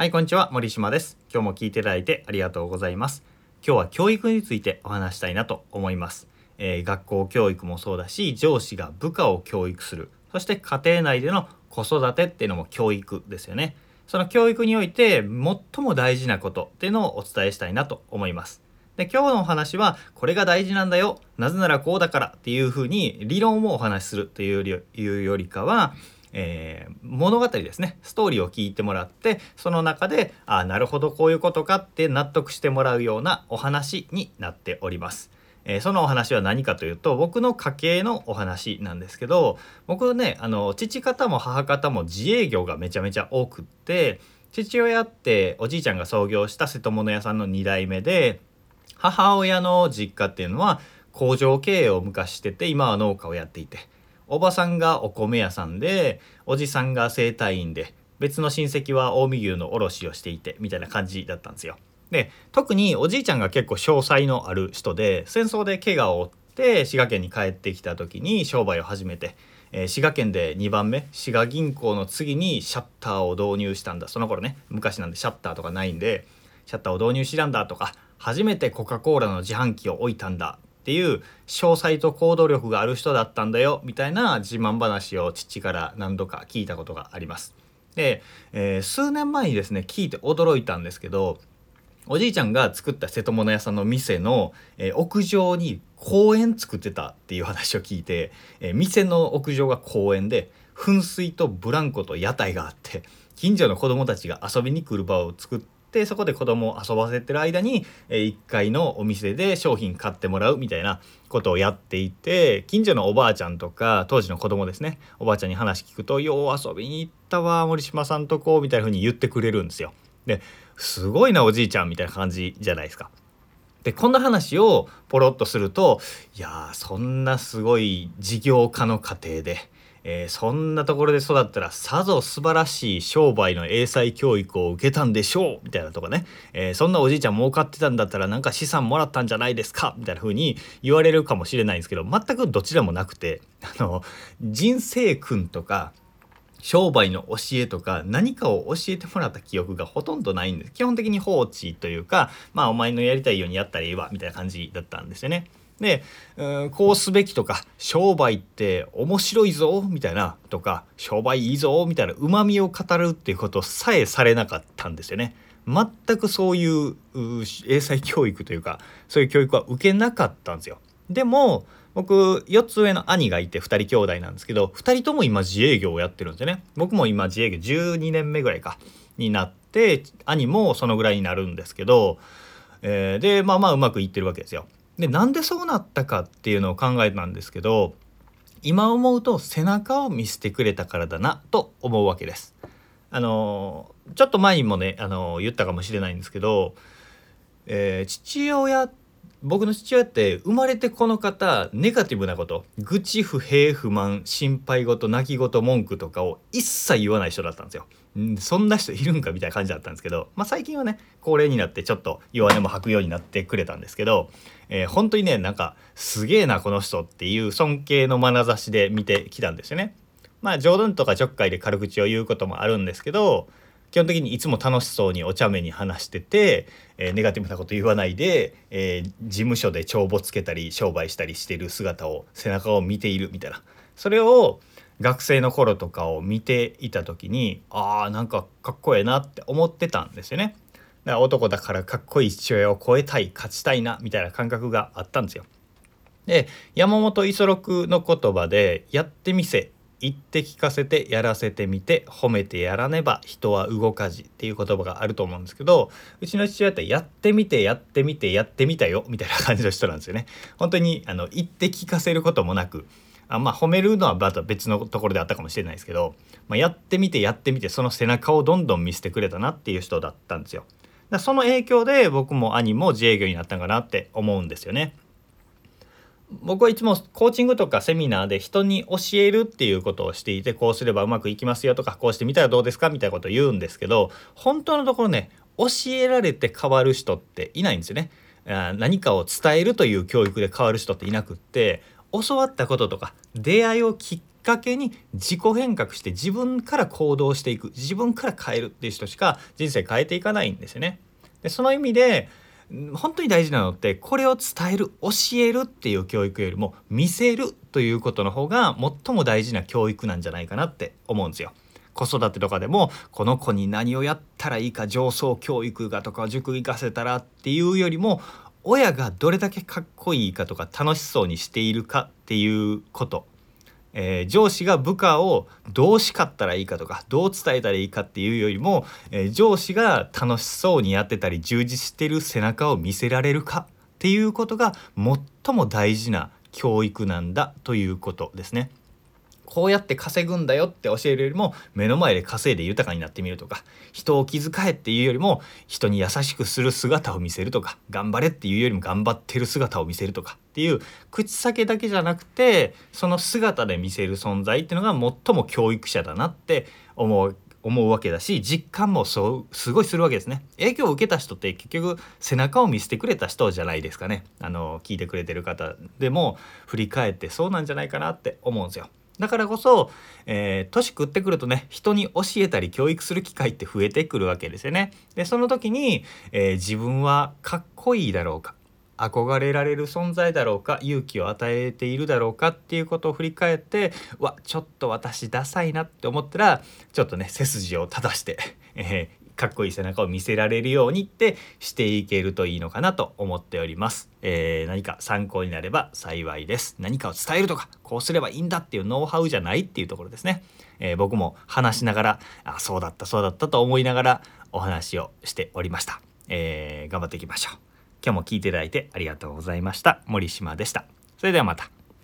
はい、こんにちは。森島です。今日も聞いていただいてありがとうございます。今日は教育についてお話したいなと思います。えー学校教育もそうだし、上司が部下を教育する。そして家庭内での子育てっていうのも教育ですよね。その教育において最も大事なことっていうのをお伝えしたいなと思います。で今日のお話はこれが大事なんだよなぜならこうだからっていうふうに理論をお話しするっていうよりいうよりかは、えー物語ですねストーリーを聞いてもらってその中であなるほどこういうことかって納得してもらうようなお話になっております。えーそのお話は何かというと僕の家系のお話なんですけど僕ねあの父方も母方も自営業がめちゃめちゃ多くって父親っておじいちゃんが創業した瀬戸物屋さんの2代目で母親の実家っていうのは工場経営を昔してて今は農家をやっていておばさんがお米屋さんでおじさんが整体院で別の親戚は近江牛の卸をしていてみたいな感じだったんですよ。で特におじいちゃんが結構詳細のある人で戦争で怪我を負って滋賀県に帰ってきた時に商売を始めて、えー滋賀県で2番目滋賀銀行の次にシャッターを導入したんだその頃ね昔なんでシャッターとかないんでシャッターを導入したんだとか初めてコカ・コーラの自販機を置いたんだっていう詳細と行動力がある人だったんだよみたいな自慢話を父から何度か聞いたことがあります。で、えー数年前にですね聞いて驚いたんですけどおじいちゃんが作った瀬戸物屋さんの店の、えー屋上に公園作ってたっていう話を聞いて、えー店の屋上が公園で噴水とブランコと屋台があって近所の子供たちが遊びに来る場を作ってそこで子供を遊ばせてる間に、え1階のお店で商品買ってもらうみたいなことをやっていて近所のおばあちゃんとか当時の子供ですねおばあちゃんに話聞くと「よう遊びに行ったわ森島さんとこ」みたいな風に言ってくれるんですよ。ですごいなおじいちゃんみたいな感じじゃないですか。でこんな話をポロッとするといやそんなすごい事業家の家庭で、えーそんなところで育ったらさぞ素晴らしい商売の英才教育を受けたんでしょうみたいなとかね、えーそんなおじいちゃん儲かってたんだったらなんか資産もらったんじゃないですかみたいな風に言われるかもしれないんですけど全くどちらもなくてあの人生訓とか商売の教えとか何かを教えてもらった記憶がほとんどないんです基本的に放置というかまあお前のやりたいようにやったらいいわみたいな感じだったんですよね。でうんこうすべきとか商売って面白いぞみたいなとか商売いいぞみたいなうまみを語るっていうことさえされなかったんですよね。全くそういうう英才教育というかそういう教育は受けなかったんですよ。でも僕4つ上の兄がいて2人兄弟なんですけど2人とも今自営業をやってるんですよね僕も今自営業12年目ぐらいかになって兄もそのぐらいになるんですけど、えーでまあまあうまくいってるわけですよでなんでそうなったかっていうのを考えたんですけど今思うと背中を見せてくれたからだなと思うわけです。あのちょっと前にもね、あの言ったかもしれないんですけど、えー父親僕の父親って生まれてこの方ネガティブなこと愚痴不平不満心配事泣き言文句とかを一切言わない人だったんですよ。んそんな人いるんかみたいな感じだったんですけど、まあ、最近はね高齢になってちょっと弱音も吐くようになってくれたんですけど、えー本当にねなんかすげえなこの人っていう尊敬の眼差しで見てきたんですよね。まあ冗談とかちょっかいで軽口を言うこともあるんですけど基本的にいつも楽しそうにお茶目に話してて、えーネガティブなこと言わないで、えー事務所で帳簿つけたり商売したりしてる姿を背中を見ているみたいなそれを学生の頃とかを見ていた時にあーなんかかっこええなって思ってたんですよね。だから男だからかっこいい父親を超えたい勝ちたいなみたいな感覚があったんですよ。で山本五十六の言葉で「やってみせ言って聞かせてやらせてみて褒めてやらねば人は動かじ」っていう言葉があると思うんですけどうちの父親って「やってみてやってみてやってみたよ」みたいな感じの人なんですよね。本当にあの言って聞かせることもなくあまあ褒めるのはまた別のところであったかもしれないですけど、まあ、やってみてやってみてその背中をどんどん見せてくれたなっていう人だったんですよ。だその影響で僕も兄も自営業になったんかなって思うんですよね。僕はいつもコーチングとかセミナーで人に教えるっていうことをしていてこうすればうまくいきますよとかこうしてみたらどうですかみたいなことを言うんですけど本当のところね教えられて変わる人っていないんですよね。何かを伝えるという教育で変わる人っていなくって教わったこととか出会いをきっかけに自己変革して自分から行動していく自分から変えるっていう人しか人生変えていかないんですよね。でその意味で本当に大事なのってこれを伝える教えるっていう教育よりも見せるということの方が最も大事な教育なんじゃないかなって思うんですよ。子育てとかでもこの子に何をやったらいいか上層教育がとか塾行かせたらっていうよりも親がどれだけかっこいいかとか楽しそうにしているかっていうことえー、上司が部下をどう叱ったらいいかとかどう伝えたらいいかっていうよりも、えー、上司が楽しそうにやってたり充実してる背中を見せられるかっていうことが最も大事な教育なんだということですね。こうやって稼ぐんだよって教えるよりも目の前で稼いで豊かになってみるとか人を気遣えっていうよりも人に優しくする姿を見せるとか頑張れっていうよりも頑張ってる姿を見せるとかっていう口先だけじゃなくてその姿で見せる存在っていうのが最も教育者だなって思う思うわけだし実感もそうすごいするわけですね。影響を受けた人って結局背中を見せてくれた人じゃないですかね。あの聞いてくれてる方でも振り返ってそうなんじゃないかなって思うんですよ。だからこそ、えー、年食ってくるとね人に教えたり教育する機会って増えてくるわけですよね。でその時に、えー、自分はかっこいいだろうか憧れられる存在だろうか勇気を与えているだろうかっていうことを振り返ってわちょっと私ダサいなって思ったらちょっとね背筋を正して、えかっこいい背中を見せられるようにってしていけるといいのかなと思っております、えー、何か参考になれば幸いです。何かを伝えるとかこうすればいいんだっていうノウハウじゃないっていうところですね、えー、僕も話しながらあそうだったそうだったと思いながらお話をしておりました、えー、頑張っていきましょう。今日も聞いていただいてありがとうございました。森島でした。それではまた。